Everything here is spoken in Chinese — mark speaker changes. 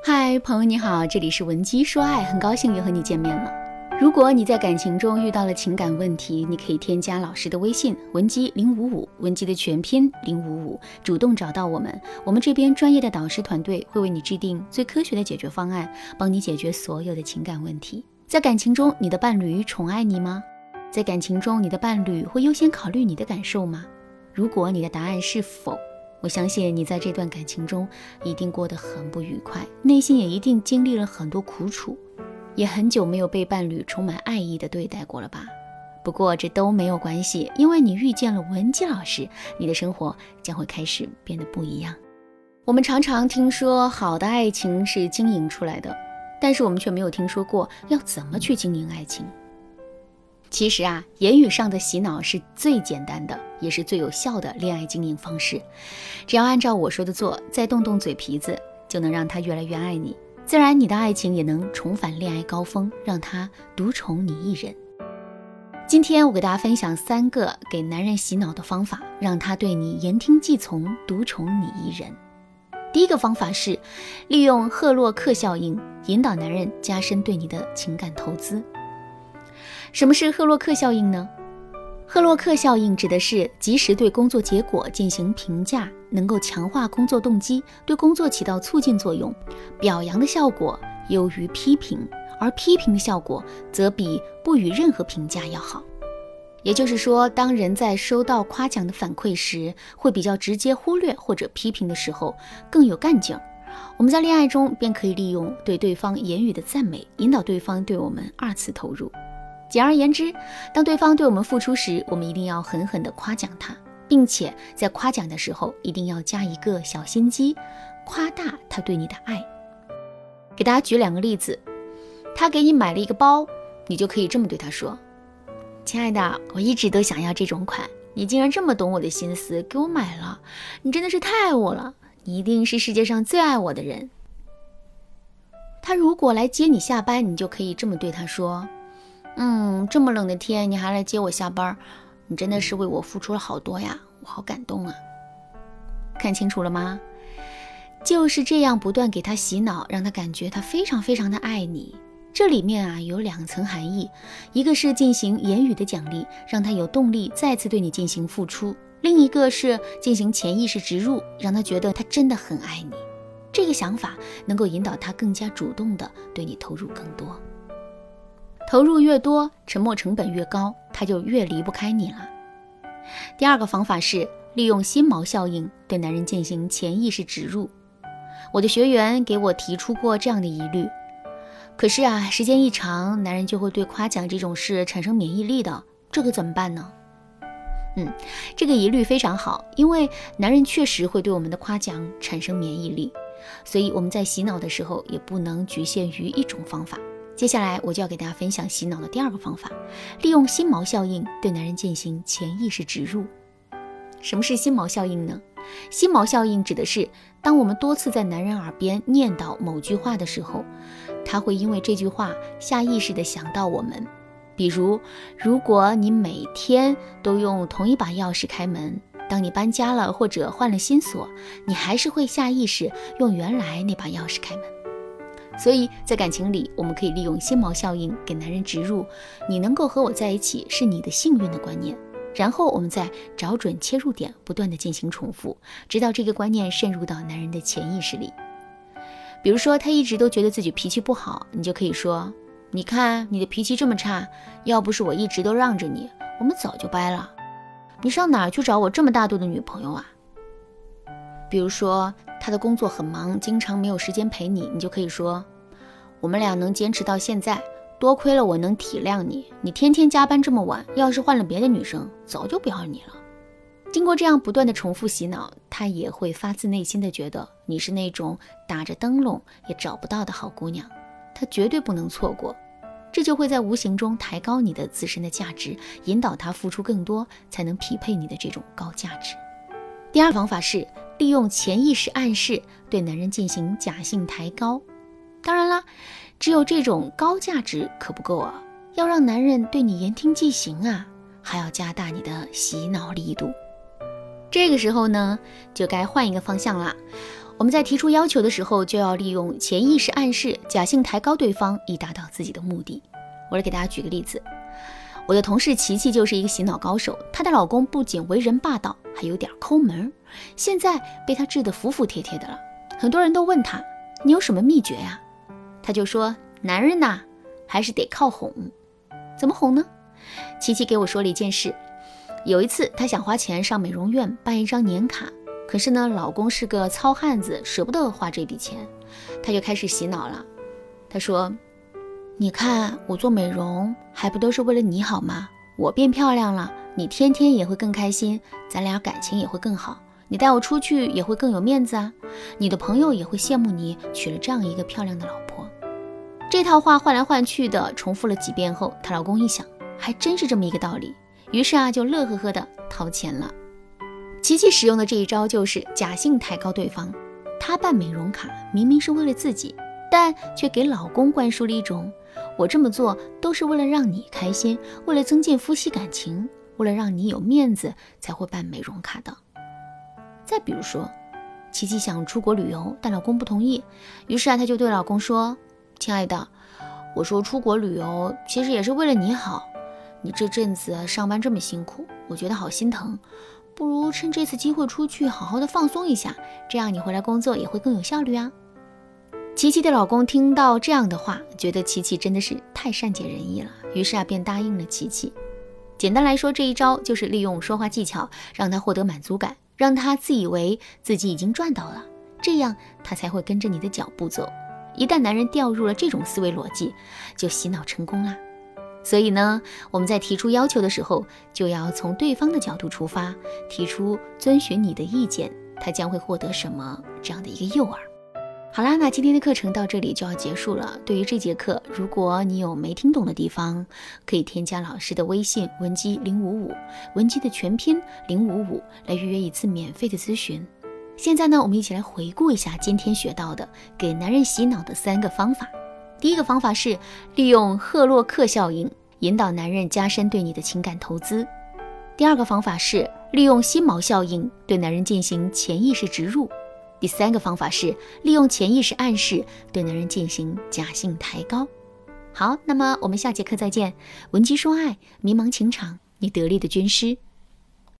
Speaker 1: 嗨，朋友你好，这里是文姬说爱，很高兴又和你见面了。如果你在感情中遇到了情感问题，你可以添加老师的微信文姬零五五，文姬的全拼零五五，主动找到我们，我们这边专业的导师团队会为你制定最科学的解决方案，帮你解决所有的情感问题。在感情中，你的伴侣宠爱你吗？在感情中，你的伴侣会优先考虑你的感受吗？如果你的答案是否，我相信你在这段感情中一定过得很不愉快，内心也一定经历了很多苦楚，也很久没有被伴侣充满爱意的对待过了吧？不过这都没有关系，因为你遇见了文姬老师，你的生活将会开始变得不一样。我们常常听说好的爱情是经营出来的，但是我们却没有听说过要怎么去经营爱情。其实啊，言语上的洗脑是最简单的，也是最有效的恋爱经营方式。只要按照我说的做，再动动嘴皮子，就能让他越来越爱你，自然你的爱情也能重返恋爱高峰，让他独宠你一人。今天我给大家分享三个给男人洗脑的方法，让他对你言听计从，独宠你一人。第一个方法是利用赫洛克效应，引导男人加深对你的情感投资。什么是赫洛克效应呢？赫洛克效应指的是及时对工作结果进行评价，能够强化工作动机，对工作起到促进作用。表扬的效果优于批评，而批评的效果则比不予任何评价要好。也就是说，当人在收到夸奖的反馈时，会比较直接忽略或者批评的时候更有干劲儿。我们在恋爱中便可以利用对对方言语的赞美，引导对方对我们二次投入。简而言之，当对方对我们付出时，我们一定要狠狠地夸奖他，并且在夸奖的时候一定要加一个小心机，夸大他对你的爱。给大家举两个例子，他给你买了一个包，你就可以这么对他说：“亲爱的，我一直都想要这种款，你竟然这么懂我的心思，给我买了，你真的是太爱我了，你一定是世界上最爱我的人。”他如果来接你下班，你就可以这么对他说。嗯，这么冷的天，你还来接我下班，你真的是为我付出了好多呀，我好感动啊！看清楚了吗？就是这样不断给他洗脑，让他感觉他非常非常的爱你。这里面啊有两层含义，一个是进行言语的奖励，让他有动力再次对你进行付出；另一个是进行潜意识植入，让他觉得他真的很爱你。这个想法能够引导他更加主动的对你投入更多。投入越多，沉默成本越高，他就越离不开你了。第二个方法是利用心锚效应对男人进行潜意识植入。我的学员给我提出过这样的疑虑，可是啊，时间一长，男人就会对夸奖这种事产生免疫力的，这可怎么办呢？嗯，这个疑虑非常好，因为男人确实会对我们的夸奖产生免疫力，所以我们在洗脑的时候也不能局限于一种方法。接下来我就要给大家分享洗脑的第二个方法，利用心锚效应对男人进行潜意识植入。什么是心锚效应呢？心锚效应指的是，当我们多次在男人耳边念叨某句话的时候，他会因为这句话下意识的想到我们。比如，如果你每天都用同一把钥匙开门，当你搬家了或者换了新锁，你还是会下意识用原来那把钥匙开门。所以在感情里，我们可以利用心锚效应给男人植入“你能够和我在一起是你的幸运”的观念，然后我们再找准切入点，不断的进行重复，直到这个观念渗入到男人的潜意识里。比如说，他一直都觉得自己脾气不好，你就可以说：“你看你的脾气这么差，要不是我一直都让着你，我们早就掰了。你上哪去找我这么大度的女朋友啊？”比如说。他的工作很忙，经常没有时间陪你，你就可以说，我们俩能坚持到现在，多亏了我能体谅你。你天天加班这么晚，要是换了别的女生，早就不要你了。经过这样不断的重复洗脑，他也会发自内心的觉得你是那种打着灯笼也找不到的好姑娘，他绝对不能错过。这就会在无形中抬高你的自身的价值，引导他付出更多，才能匹配你的这种高价值。第二方法是。利用潜意识暗示对男人进行假性抬高，当然啦，只有这种高价值可不够啊！要让男人对你言听计行啊，还要加大你的洗脑力度。这个时候呢，就该换一个方向啦。我们在提出要求的时候，就要利用潜意识暗示，假性抬高对方，以达到自己的目的。我来给大家举个例子，我的同事琪琪就是一个洗脑高手，她的老公不仅为人霸道，还有点抠门，现在被他治得服服帖帖的了。很多人都问他，你有什么秘诀呀？他就说，男人呐，还是得靠哄。怎么哄呢？琪琪给我说了一件事，有一次她想花钱上美容院办一张年卡。可是呢，老公是个糙汉子，舍不得花这笔钱，她就开始洗脑了。她说：“你看我做美容，还不都是为了你好吗？我变漂亮了，你天天也会更开心，咱俩感情也会更好。你带我出去也会更有面子啊，你的朋友也会羡慕你娶了这样一个漂亮的老婆。”这套话换来换去的重复了几遍后，她老公一想，还真是这么一个道理，于是啊，就乐呵呵的掏钱了。琪琪使用的这一招就是假性抬高对方。她办美容卡明明是为了自己，但却给老公灌输了一种“我这么做都是为了让你开心，为了增进夫妻感情，为了让你有面子才会办美容卡的。”再比如说，琪琪想出国旅游，但老公不同意，于是啊，她就对老公说：“亲爱的，我说出国旅游其实也是为了你好。你这阵子上班这么辛苦，我觉得好心疼。”不如趁这次机会出去好好的放松一下，这样你回来工作也会更有效率啊。琪琪的老公听到这样的话，觉得琪琪真的是太善解人意了，于是啊便答应了琪琪。简单来说，这一招就是利用说话技巧让他获得满足感，让他自以为自己已经赚到了，这样他才会跟着你的脚步走。一旦男人掉入了这种思维逻辑，就洗脑成功啦。所以呢，我们在提出要求的时候，就要从对方的角度出发，提出遵循你的意见，他将会获得什么这样的一个诱饵。好啦，那今天的课程到这里就要结束了。对于这节课，如果你有没听懂的地方，可以添加老师的微信文姬零五五，文姬的全拼零五五，来预约一次免费的咨询。现在呢，我们一起来回顾一下今天学到的给男人洗脑的三个方法。第一个方法是利用赫洛克效应引导男人加深对你的情感投资。第二个方法是利用心锚效应对男人进行潜意识植入。第三个方法是利用潜意识暗示对男人进行假性抬高。好，那么我们下节课再见。文姬说爱，迷茫情场，你得力的军师。